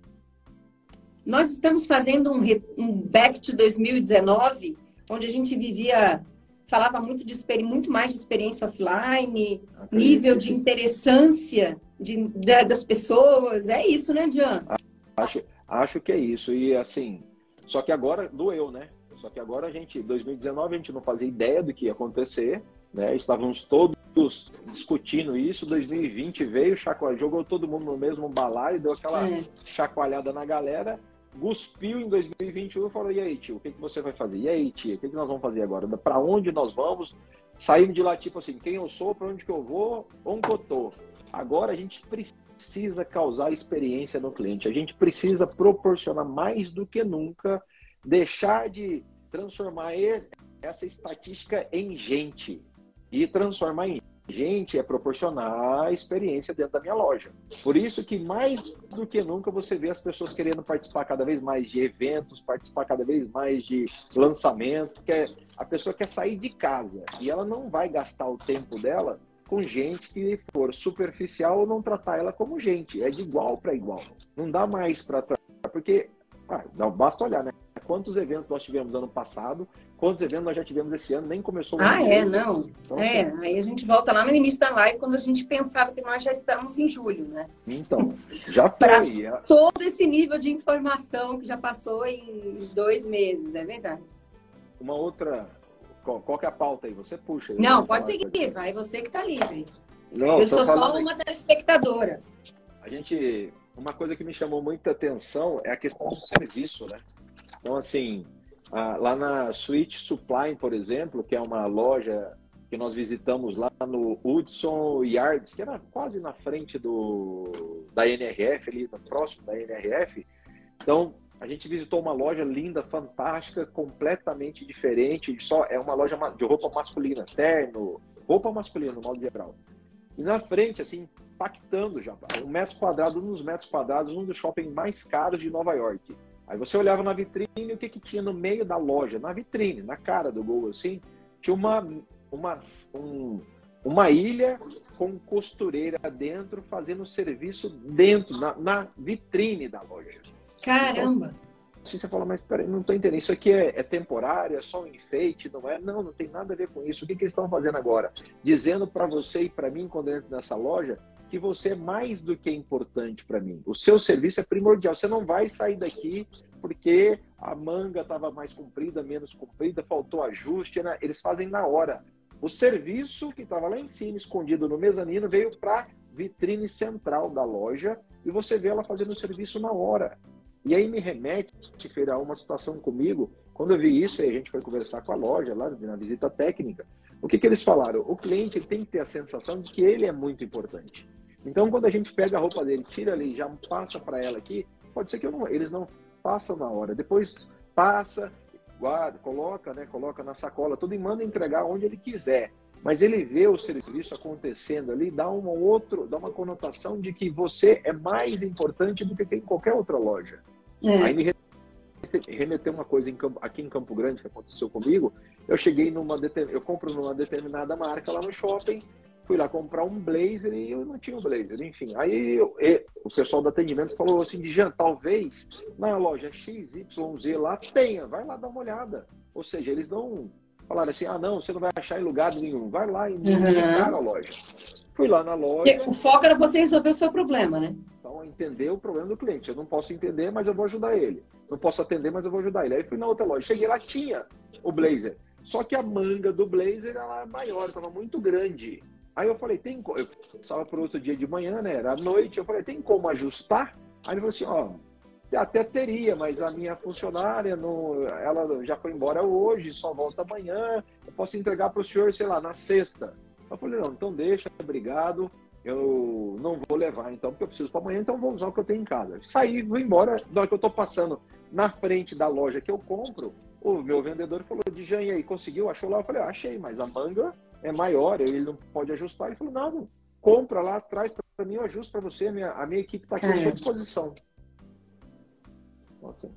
Nós estamos fazendo um, um back to 2019, onde a gente vivia falava muito de muito mais de experiência offline, nível de interessância de, de, das pessoas. É isso, né, Jean? Acho, acho que é isso. E assim, só que agora doeu, né? Só que agora a gente, 2019, a gente não fazia ideia do que ia acontecer, né? Estávamos todos discutindo isso. 2020 veio, chacoalhou, jogou todo mundo no mesmo balaio, deu aquela é. chacoalhada na galera cuspiu em 2021 e falou: e aí, tio, o que, que você vai fazer? E aí, tia, o que, que nós vamos fazer agora? Para onde nós vamos? Saímos de lá, tipo assim, quem eu sou, para onde que eu vou, onde eu tô. Agora a gente precisa causar experiência no cliente, a gente precisa proporcionar mais do que nunca, deixar de transformar essa estatística em gente e transformar em gente é proporcionar experiência dentro da minha loja. Por isso que mais do que nunca você vê as pessoas querendo participar cada vez mais de eventos, participar cada vez mais de lançamento, que é, a pessoa quer sair de casa e ela não vai gastar o tempo dela com gente que for superficial ou não tratar ela como gente, é de igual para igual. Não dá mais para porque ah, não basta olhar, né? Quantos eventos nós tivemos ano passado, quantos eventos nós já tivemos esse ano, nem começou o Ah, é, não. Então, é, assim, aí a gente volta lá no início da live, quando a gente pensava que nós já estamos em julho, né? Então, já foi. É. todo esse nível de informação que já passou em dois meses, é verdade. Uma outra. Qual, qual que é a pauta aí? Você puxa. Não, pode seguir, vai você que está livre. Não, eu sou só uma telespectadora. A gente uma coisa que me chamou muita atenção é a questão do serviço, né? Então, assim, lá na Switch Supply, por exemplo, que é uma loja que nós visitamos lá no Hudson Yards, que era quase na frente do, da NRF, ali próximo da NRF. Então, a gente visitou uma loja linda, fantástica, completamente diferente. Só é uma loja de roupa masculina, terno, roupa masculina, no modo geral. E na frente, assim, impactando já. Um metro quadrado, um dos metros quadrados, um dos shoppings mais caros de Nova York. Aí você olhava na vitrine e o que, que tinha no meio da loja? Na vitrine, na cara do gol, assim, tinha uma, uma, um, uma ilha com costureira dentro, fazendo serviço dentro, na, na vitrine da loja. Caramba! Então, assim você fala, mas peraí, não estou entendendo. Isso aqui é, é, temporário, é só um enfeite, não é? Não, não tem nada a ver com isso. O que, que eles estão fazendo agora? Dizendo para você e para mim, quando eu entro nessa loja, que você é mais do que importante para mim. O seu serviço é primordial. Você não vai sair daqui porque a manga estava mais comprida, menos comprida, faltou ajuste. Né? Eles fazem na hora. O serviço que estava lá em cima, escondido no mezanino, veio para vitrine central da loja e você vê ela fazendo o serviço na hora. E aí me remete, a uma situação comigo. Quando eu vi isso, a gente foi conversar com a loja lá na visita técnica. O que, que eles falaram? O cliente tem que ter a sensação de que ele é muito importante. Então, quando a gente pega a roupa dele, tira ali, já passa para ela aqui, pode ser que não, eles não passam na hora. Depois passa, guarda, coloca, né, coloca na sacola, tudo e manda entregar onde ele quiser. Mas ele vê o serviço acontecendo ali, dá uma outro, dá uma conotação de que você é mais importante do que em qualquer outra loja. É. Aí me remeteu uma coisa em Campo, aqui em Campo Grande que aconteceu comigo. Eu cheguei numa eu compro numa determinada marca lá no shopping, fui lá comprar um blazer e eu não tinha o um blazer, enfim. Aí eu, eu, o pessoal do atendimento falou assim, Jean, talvez na loja XYZ lá tenha, vai lá dar uma olhada. Ou seja, eles não falaram assim, ah não, você não vai achar em lugar nenhum, vai lá e uhum. a loja. Fui lá na loja. o foco era você resolver o seu problema, né? Então, entender o problema do cliente. Eu não posso entender, mas eu vou ajudar ele. Não posso atender, mas eu vou ajudar ele. Aí fui na outra loja. Cheguei lá, tinha o blazer. Só que a manga do blazer era maior, estava muito grande. Aí eu falei, tem como. Eu estava para outro dia de manhã, né? Era à noite. Eu falei, tem como ajustar? Aí ele falou assim: ó, até teria, mas a minha funcionária, não, ela já foi embora hoje, só volta amanhã. Eu posso entregar para o senhor, sei lá, na sexta. Eu falei: não, então deixa, obrigado. Eu não vou levar, então, porque eu preciso para amanhã, então vou usar o que eu tenho em casa. Saí, vou embora. Na hora que eu estou passando na frente da loja que eu compro, o meu vendedor falou: Dijan, e aí, conseguiu? Achou lá? Eu falei: ah, achei, mas a manga é maior, ele não pode ajustar. Ele falou, não, compra lá, traz para mim, eu ajusto para você, a minha, a minha equipe está aqui à sua disposição. Nossa.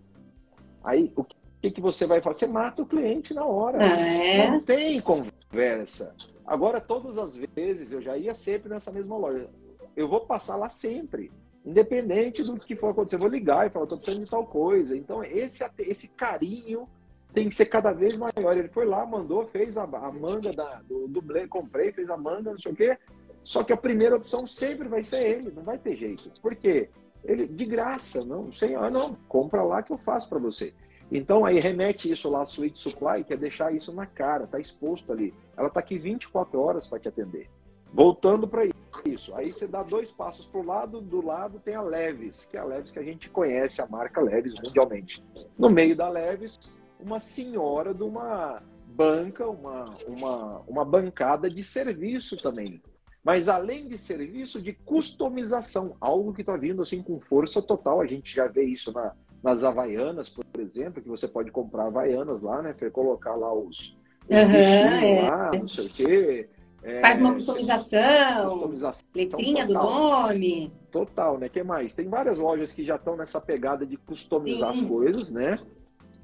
Aí, o que, que você vai fazer? Você mata o cliente na hora. É. Não tem conversa. Agora, todas as vezes, eu já ia sempre nessa mesma loja. Eu vou passar lá sempre. Independente do que for acontecer, eu vou ligar e falar, estou precisando de tal coisa. Então, esse, esse carinho tem que ser cada vez maior. Ele foi lá, mandou, fez a, a manga da, do dublê, comprei, fez a manga, não sei o quê. Só que a primeira opção sempre vai ser ele, não vai ter jeito. Por quê? Ele, de graça, não, sem, ah, não, compra lá que eu faço para você. Então aí remete isso lá à Suite Supply, que é deixar isso na cara, tá exposto ali. Ela tá aqui 24 horas para te atender. Voltando para isso, aí você dá dois passos para o lado, do lado tem a Leves, que é a Leves que a gente conhece, a marca Leves mundialmente. No meio da Leves, uma senhora de uma banca, uma, uma, uma bancada de serviço também. Mas além de serviço, de customização, algo que está vindo assim com força total. A gente já vê isso na, nas Havaianas, por exemplo, que você pode comprar Havaianas lá, né? Para colocar lá os, os uhum, é. lá, não sei o quê. É, Faz uma customização, customização letrinha total. do nome. Total, né? que mais? Tem várias lojas que já estão nessa pegada de customizar Sim. as coisas, né?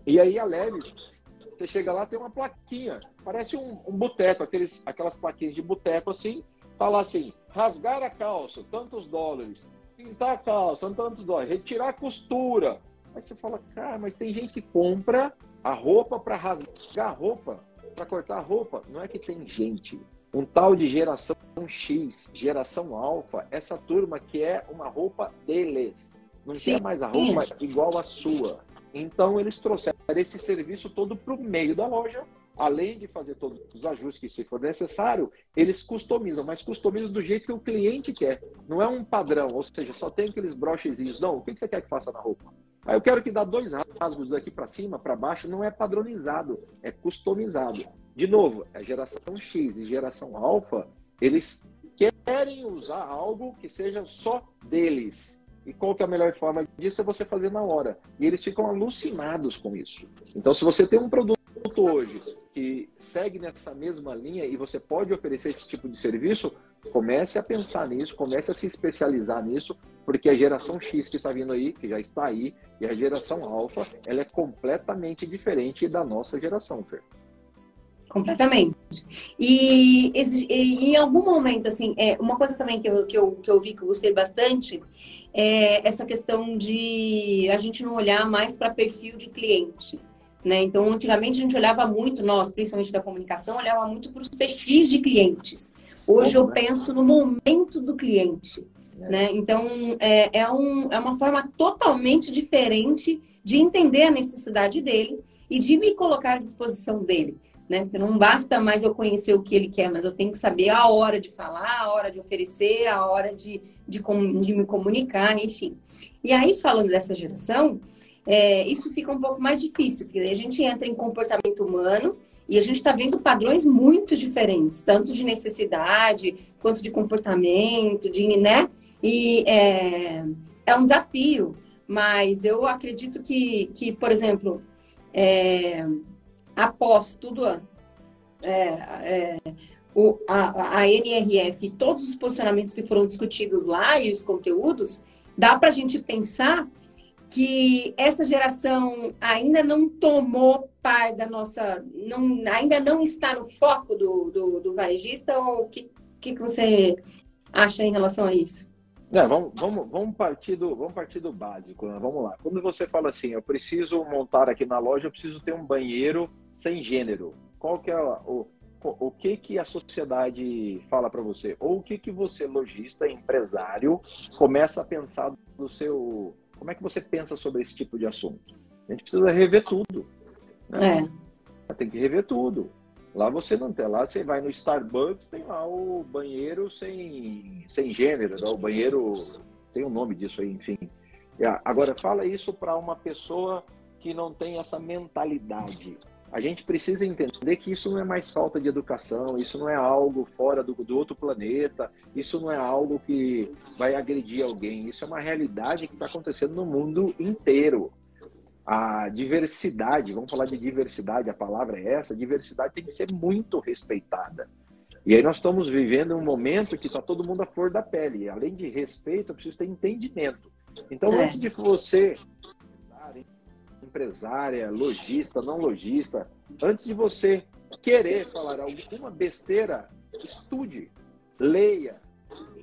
E aí a Leves, você chega lá, tem uma plaquinha, parece um, um boteco, aqueles, aquelas plaquinhas de boteco assim, tá lá assim, rasgar a calça, tantos dólares, pintar a calça, tantos dólares, retirar a costura. Aí você fala, cara, mas tem gente que compra a roupa para rasgar a roupa, para cortar a roupa. Não é que tem gente. Um tal de geração X, geração alfa, essa turma que é uma roupa deles. Não Sim. quer mais a roupa igual a sua. Então, eles trouxeram esse serviço todo para o meio da loja. Além de fazer todos os ajustes que se for necessário, eles customizam, mas customizam do jeito que o cliente quer. Não é um padrão, ou seja, só tem aqueles brochezinhos. Não, o que você quer que faça na roupa? Aí eu quero que dá dois rasgos daqui para cima, para baixo, não é padronizado, é customizado. De novo, a geração X e geração alfa, eles querem usar algo que seja só deles. E qual que é a melhor forma disso? É você fazer na hora. E eles ficam alucinados com isso. Então, se você tem um produto hoje que segue nessa mesma linha e você pode oferecer esse tipo de serviço, comece a pensar nisso, comece a se especializar nisso, porque a geração X que está vindo aí, que já está aí, e a geração alfa, ela é completamente diferente da nossa geração, Fer. Completamente. E, e, em algum momento, assim, é, uma coisa também que eu, que, eu, que eu vi que eu gostei bastante é essa questão de a gente não olhar mais para perfil de cliente. Né? Então, antigamente a gente olhava muito, nós, principalmente da comunicação, olhava muito para os perfis de clientes. Hoje eu penso no momento do cliente. É. Né? Então, é, é, um, é uma forma totalmente diferente de entender a necessidade dele e de me colocar à disposição dele né? Porque não basta mais eu conhecer o que ele quer, mas eu tenho que saber a hora de falar, a hora de oferecer, a hora de, de, de me comunicar, enfim. E aí, falando dessa geração, é, isso fica um pouco mais difícil, porque a gente entra em comportamento humano e a gente está vendo padrões muito diferentes, tanto de necessidade quanto de comportamento, de, né? E é, é um desafio, mas eu acredito que, que por exemplo, é, após tudo é, é, o, a, a NRF, todos os posicionamentos que foram discutidos lá e os conteúdos, dá para a gente pensar que essa geração ainda não tomou par da nossa, não, ainda não está no foco do, do, do varejista ou que que, que você acha em relação a isso? É, vamos, vamos, vamos, partir do, vamos partir do básico, né? vamos lá. Quando você fala assim, eu preciso montar aqui na loja, eu preciso ter um banheiro sem gênero. Qual que é o, o que que a sociedade fala para você? Ou o que que você, lojista, empresário, começa a pensar do seu... Como é que você pensa sobre esse tipo de assunto? A gente precisa rever tudo. Né? É. Tem que rever tudo. Lá você não tem. Lá você vai no Starbucks, tem lá o banheiro sem, sem gênero, né? o banheiro. Tem um nome disso aí, enfim. Agora, fala isso para uma pessoa que não tem essa mentalidade. A gente precisa entender que isso não é mais falta de educação, isso não é algo fora do, do outro planeta, isso não é algo que vai agredir alguém, isso é uma realidade que está acontecendo no mundo inteiro a diversidade, vamos falar de diversidade, a palavra é essa, diversidade tem que ser muito respeitada. E aí nós estamos vivendo um momento que está todo mundo à flor da pele. Além de respeito, eu preciso ter entendimento. Então, é. antes de você, empresária, lojista, não lojista, antes de você querer falar alguma besteira, estude, leia,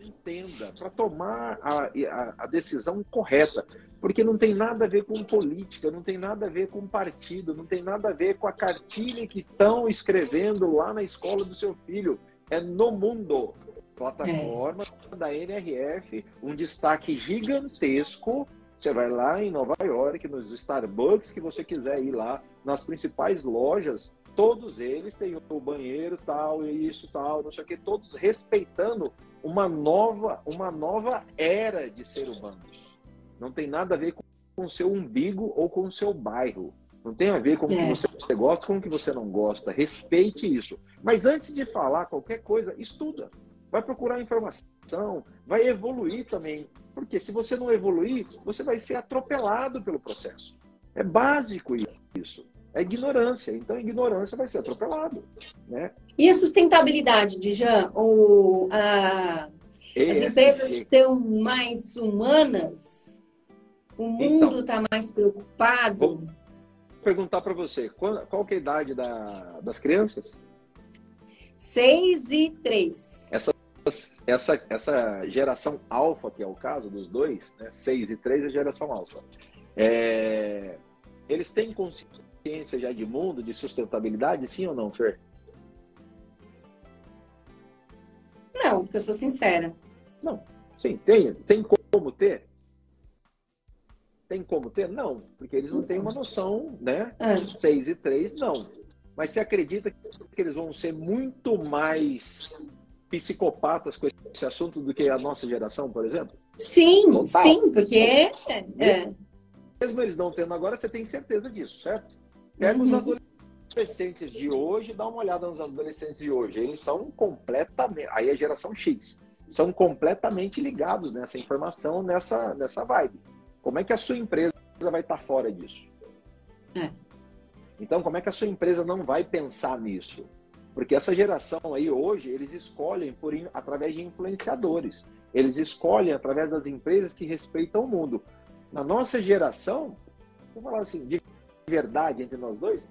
entenda, para tomar a, a, a, decisão correta. Porque não tem nada a ver com política, não tem nada a ver com partido, não tem nada a ver com a cartilha que estão escrevendo lá na escola do seu filho. É no mundo. Plataforma é. da NRF, um destaque gigantesco. Você vai lá em Nova York, nos Starbucks que você quiser ir lá, nas principais lojas, todos eles têm o banheiro tal, isso tal, não sei o que, todos respeitando uma nova, uma nova era de ser humanos. Não tem nada a ver com o seu umbigo ou com o seu bairro. Não tem a ver com o que é. você gosta com o que você não gosta. Respeite isso. Mas antes de falar qualquer coisa, estuda. Vai procurar informação, vai evoluir também. Porque se você não evoluir, você vai ser atropelado pelo processo. É básico isso. É ignorância. Então, ignorância vai ser atropelado. Né? E a sustentabilidade, Dijan? Ou a... as empresas estão mais humanas? O mundo está então, mais preocupado? Vou perguntar para você, qual, qual é a idade da, das crianças? Seis e três. Essa, essa, essa geração alfa, que é o caso dos dois, né? seis e três é a geração alfa. É, eles têm consciência já de mundo, de sustentabilidade, sim ou não, Fer? Não, eu sou sincera. Não, sim, tem, tem como ter? Tem como ter? Não, porque eles não têm uma noção, né? É. 6 e 3, não. Mas você acredita que eles vão ser muito mais psicopatas com esse assunto do que a nossa geração, por exemplo? Sim, Total. sim, porque. É, é. Mesmo eles não tendo agora, você tem certeza disso, certo? Pega uhum. os adolescentes de hoje, dá uma olhada nos adolescentes de hoje. Eles são completamente. Aí é geração X. São completamente ligados nessa informação, nessa, nessa vibe. Como é que a sua empresa vai estar fora disso? É. Então, como é que a sua empresa não vai pensar nisso? Porque essa geração aí hoje, eles escolhem por através de influenciadores. Eles escolhem através das empresas que respeitam o mundo. Na nossa geração, vou falar assim, de verdade entre nós dois,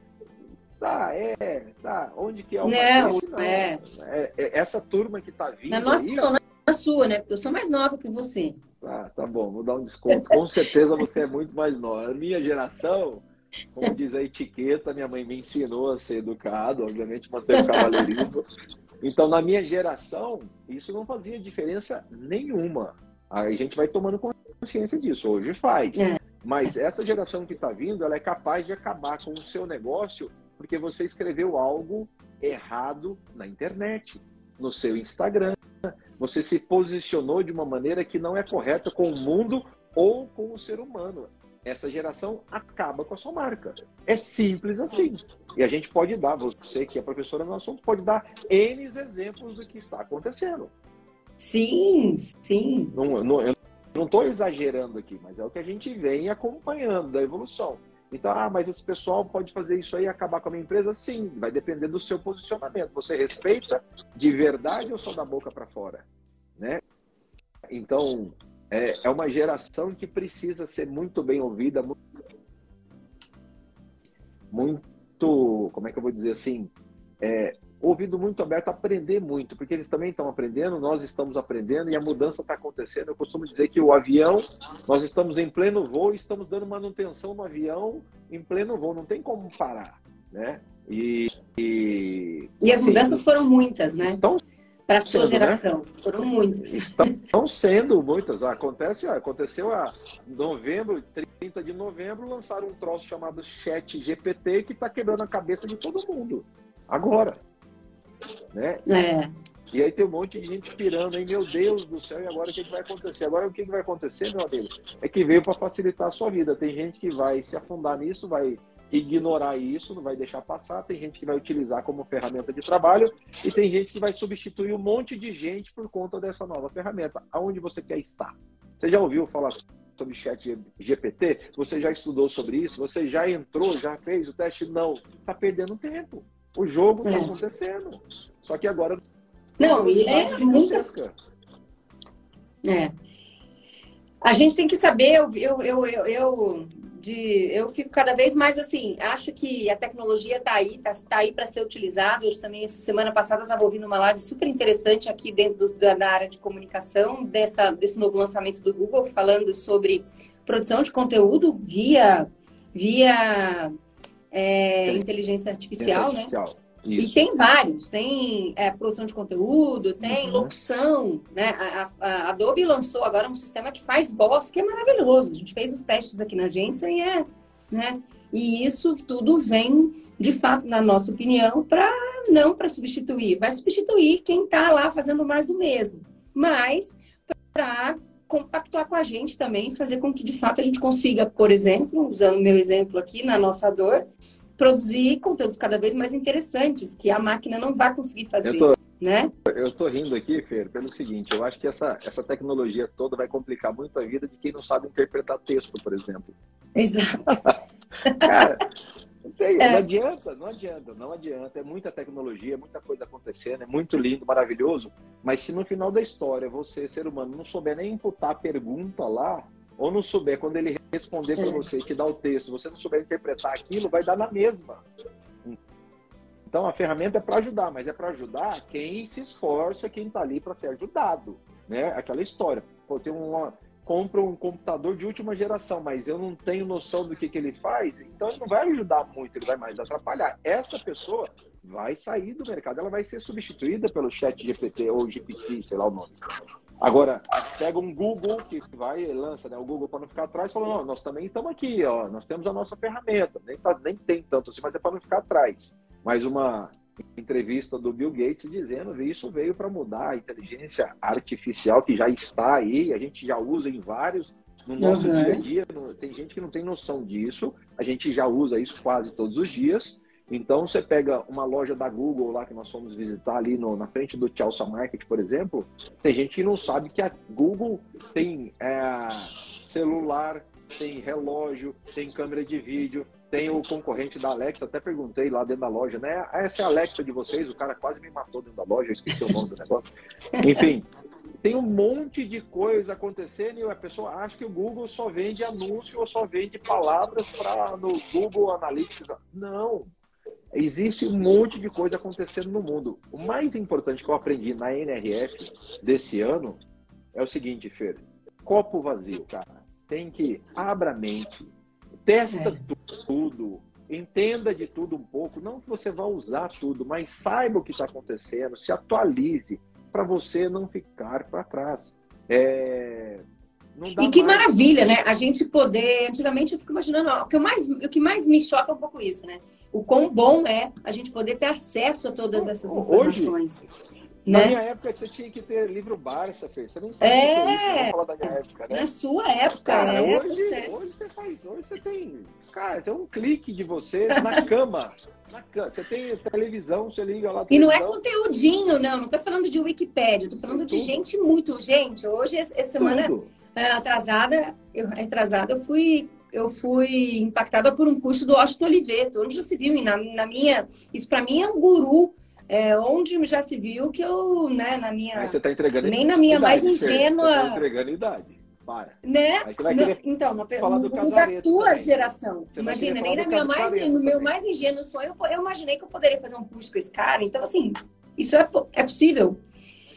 tá, é, tá, onde que é o não, não. É. é. É, Essa turma que tá vindo Na nossa aí, não, na sua, né? Porque eu sou mais nova que você. Ah, tá bom, vou dar um desconto. Com certeza você é muito mais nova. A minha geração, como diz a etiqueta, minha mãe me ensinou a ser educado, obviamente manter o cavaleirismo. Então, na minha geração, isso não fazia diferença nenhuma. Aí a gente vai tomando consciência disso. Hoje faz. É. Mas essa geração que está vindo, ela é capaz de acabar com o seu negócio porque você escreveu algo errado na internet, no seu Instagram, você se posicionou de uma maneira que não é correta com o mundo ou com o ser humano. Essa geração acaba com a sua marca. É simples assim. E a gente pode dar, você que é professora no assunto, pode dar N exemplos do que está acontecendo. Sim, sim. Não, não, eu não estou exagerando aqui, mas é o que a gente vem acompanhando da evolução. Então, ah, mas esse pessoal pode fazer isso aí e acabar com a minha empresa? Sim, vai depender do seu posicionamento. Você respeita de verdade ou só da boca para fora? Né? Então, é, é uma geração que precisa ser muito bem ouvida, muito, muito como é que eu vou dizer assim? É, ouvido muito aberto, aprender muito, porque eles também estão aprendendo, nós estamos aprendendo e a mudança está acontecendo. Eu costumo dizer que o avião, nós estamos em pleno voo e estamos dando manutenção no avião em pleno voo, não tem como parar, né? E, e, e as assim, mudanças foram muitas, né? Estão para a sua sendo, né? geração. Né? Foram muitas. Estão sendo muitas. Acontece, aconteceu a novembro, 30 de novembro, lançaram um troço chamado Chat GPT que está quebrando a cabeça de todo mundo. Agora. Né? É. E aí tem um monte de gente pirando aí, meu Deus do céu, e agora o que, que vai acontecer? Agora o que, que vai acontecer, meu amigo? É que veio para facilitar a sua vida. Tem gente que vai se afundar nisso, vai ignorar isso, não vai deixar passar. Tem gente que vai utilizar como ferramenta de trabalho e tem gente que vai substituir um monte de gente por conta dessa nova ferramenta. Aonde você quer estar? Você já ouviu falar sobre chat GPT? Você já estudou sobre isso? Você já entrou, já fez o teste? Não. Está perdendo tempo. O jogo está é. acontecendo. Só que agora. Não, e é muita. É. A gente tem que saber, eu, eu, eu, eu de eu fico cada vez mais assim, acho que a tecnologia está aí, está tá aí para ser utilizada. Hoje também, essa semana passada, eu estava ouvindo uma live super interessante aqui dentro do, da, da, área de comunicação, dessa, desse novo lançamento do Google, falando sobre produção de conteúdo via, via é, inteligência artificial, né? Artificial. Isso. E tem vários, tem é, produção de conteúdo, tem uhum. locução, né? A, a, a, Adobe lançou agora um sistema que faz voz, que é maravilhoso. A gente fez os testes aqui na agência e é, né? E isso tudo vem, de fato, na nossa opinião, para não para substituir, vai substituir quem está lá fazendo mais do mesmo, mas para compactuar com a gente também, fazer com que de fato a gente consiga, por exemplo, usando o meu exemplo aqui na nossa dor, produzir conteúdos cada vez mais interessantes, que a máquina não vai conseguir fazer. Eu tô, né? eu tô rindo aqui, Fer, pelo seguinte, eu acho que essa, essa tecnologia toda vai complicar muito a vida de quem não sabe interpretar texto, por exemplo. Exato. Cara, não, sei, é. não adianta, não adianta, não adianta. É muita tecnologia, muita coisa acontecendo, é muito lindo, maravilhoso, mas se no final da história você, ser humano, não souber nem imputar a pergunta lá, ou não souber, quando ele responder para é. você e te dar o texto, você não souber interpretar aquilo, vai dar na mesma. Então a ferramenta é para ajudar, mas é para ajudar quem se esforça, quem está ali para ser ajudado, né? Aquela história. Pô, tem uma compra um computador de última geração, mas eu não tenho noção do que, que ele faz, então ele não vai ajudar muito, ele vai mais atrapalhar. Essa pessoa vai sair do mercado, ela vai ser substituída pelo chat GPT ou GPT, sei lá o nome. Agora, pega um Google que vai e lança né, o Google para não ficar atrás, falando, não, nós também estamos aqui, ó, nós temos a nossa ferramenta, nem, tá, nem tem tanto assim, mas é para não ficar atrás. Mais uma entrevista do Bill Gates dizendo que isso veio para mudar a inteligência artificial que já está aí, a gente já usa em vários, no nosso uhum. dia a dia, tem gente que não tem noção disso, a gente já usa isso quase todos os dias, então, você pega uma loja da Google lá que nós fomos visitar ali no, na frente do Chelsea Market, por exemplo, tem gente que não sabe que a Google tem é, celular, tem relógio, tem câmera de vídeo, tem o concorrente da Alexa, até perguntei lá dentro da loja, né? Ah, essa é a Alexa de vocês? O cara quase me matou dentro da loja, eu esqueci o nome do negócio. Enfim, tem um monte de coisa acontecendo e a pessoa acha que o Google só vende anúncio ou só vende palavras para no Google Analytics. Não, Existe um monte de coisa acontecendo no mundo. O mais importante que eu aprendi na NRF desse ano é o seguinte, Fer. Copo vazio, cara. Tem que abra a mente, testa é. tudo, entenda de tudo um pouco. Não que você vá usar tudo, mas saiba o que está acontecendo, se atualize para você não ficar para trás. É... E que mais... maravilha, né? A gente poder. Antigamente eu fico imaginando, ó, o que, mais, o que mais me choca é um pouco isso, né? O quão bom é a gente poder ter acesso a todas essas informações. Hoje, né? Na minha época, você tinha que ter livro Barça, Fê. Você nem sabe é... isso, da minha época, né? Na sua época, cara, é, hoje, hoje você faz, hoje você tem, cara, é um clique de você na cama. na cama. Você tem televisão, você liga lá. E não é conteúdinho, não. Não tô falando de Wikipédia, tô falando de gente muito. Gente, hoje, essa semana é, atrasada, eu, atrasada, eu fui eu fui impactada por um curso do Washington Oliveto, onde já se viu, na, na minha. Isso para mim é um guru. É, onde já se viu que eu, né, na minha. Mas você tá entregando Nem na minha mais ingênua. Você tá entregando idade. Para. Né? No, então, uma, falar do da tua também. geração. Você Imagina, nem na minha mais, no meu mais ingênuo sonho, eu, eu imaginei que eu poderia fazer um curso com esse cara. Então, assim, isso é, é possível.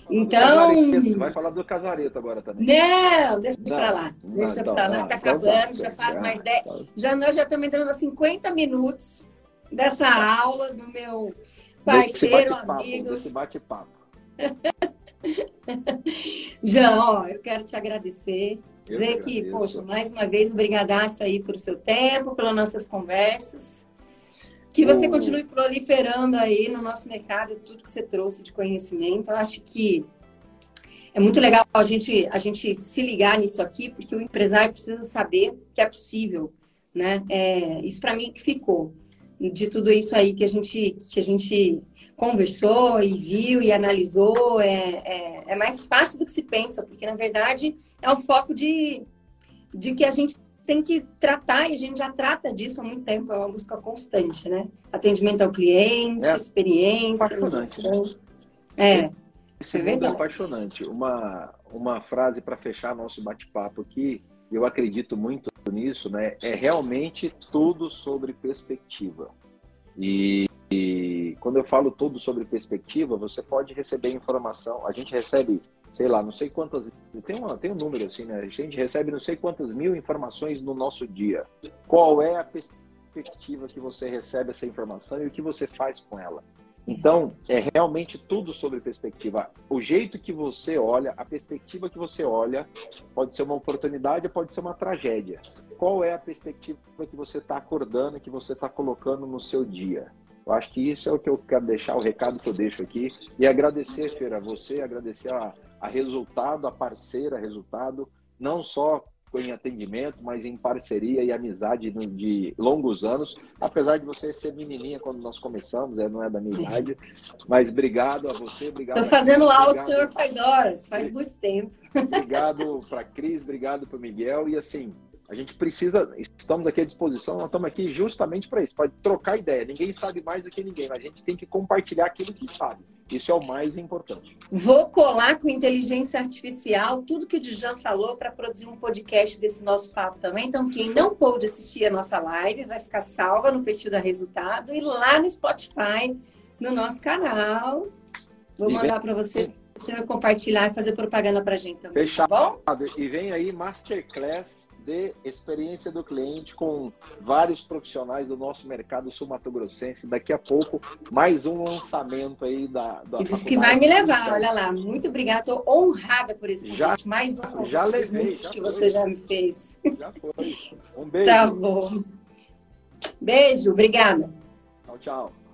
Então. Você vai falar do casareto agora também. Não, deixa não, pra lá. Deixa pra lá, não, tá então tá, acabando, já faz mais 10. Tá. Já nós já estamos entrando a 50 minutos dessa aula do meu parceiro, desse amigo. Desse bate-papo. Jean, ó, eu quero te agradecer. Eu dizer que, que, poxa, mais uma vez, obrigadaço aí pelo seu tempo, pelas nossas conversas. Que você continue proliferando aí no nosso mercado tudo que você trouxe de conhecimento. Eu acho que é muito legal a gente, a gente se ligar nisso aqui, porque o empresário precisa saber que é possível, né? É, isso para mim que ficou de tudo isso aí que a gente, que a gente conversou e viu e analisou, é, é, é mais fácil do que se pensa, porque na verdade é um foco de, de que a gente tem que tratar, e a gente já trata disso há muito tempo, é uma busca constante, né? Atendimento ao cliente, é experiência, inovação. É. Esse é verdade. é apaixonante. Uma, uma frase para fechar nosso bate-papo aqui, eu acredito muito nisso, né? É realmente tudo sobre perspectiva. E, e, quando eu falo tudo sobre perspectiva, você pode receber informação. A gente recebe, sei lá, não sei quantas. Tem, uma, tem um número assim, né? A gente recebe não sei quantas mil informações no nosso dia. Qual é a perspectiva que você recebe essa informação e o que você faz com ela? Então, é realmente tudo sobre perspectiva. O jeito que você olha, a perspectiva que você olha, pode ser uma oportunidade, pode ser uma tragédia. Qual é a perspectiva que você está acordando, que você está colocando no seu dia? Eu acho que isso é o que eu quero deixar, o recado que eu deixo aqui. E agradecer, Feira, a você, agradecer a, a resultado, a parceira resultado, não só em atendimento, mas em parceria e amizade de longos anos. Apesar de você ser menininha quando nós começamos, é, não é da minha idade. Mas obrigado a você, obrigado. Estou fazendo aula com o senhor faz horas, faz muito tempo. Obrigado para Cris, obrigado para Miguel. E assim, a gente precisa, estamos aqui à disposição, nós estamos aqui justamente para isso, para trocar ideia. Ninguém sabe mais do que ninguém, mas a gente tem que compartilhar aquilo que sabe. Isso é o mais importante. Vou colar com inteligência artificial tudo que o Dijan falou para produzir um podcast desse nosso papo também. Então, quem não pôde assistir a nossa live vai ficar salva no perfil da Resultado e lá no Spotify, no nosso canal. Vou mandar para você. Você vai compartilhar e fazer propaganda para a gente também. Tá Fechado. Tá bom? E vem aí Masterclass de experiência do cliente com vários profissionais do nosso mercado sul-mato-grossense. Daqui a pouco, mais um lançamento aí da. da Diz que vai me levar, olha lá. Muito obrigada, estou honrada por esse convite. Já, mais um já levei, já que foi. você já me fez. Já foi. Um beijo. Tá bom. Beijo, obrigada. Tchau, tchau.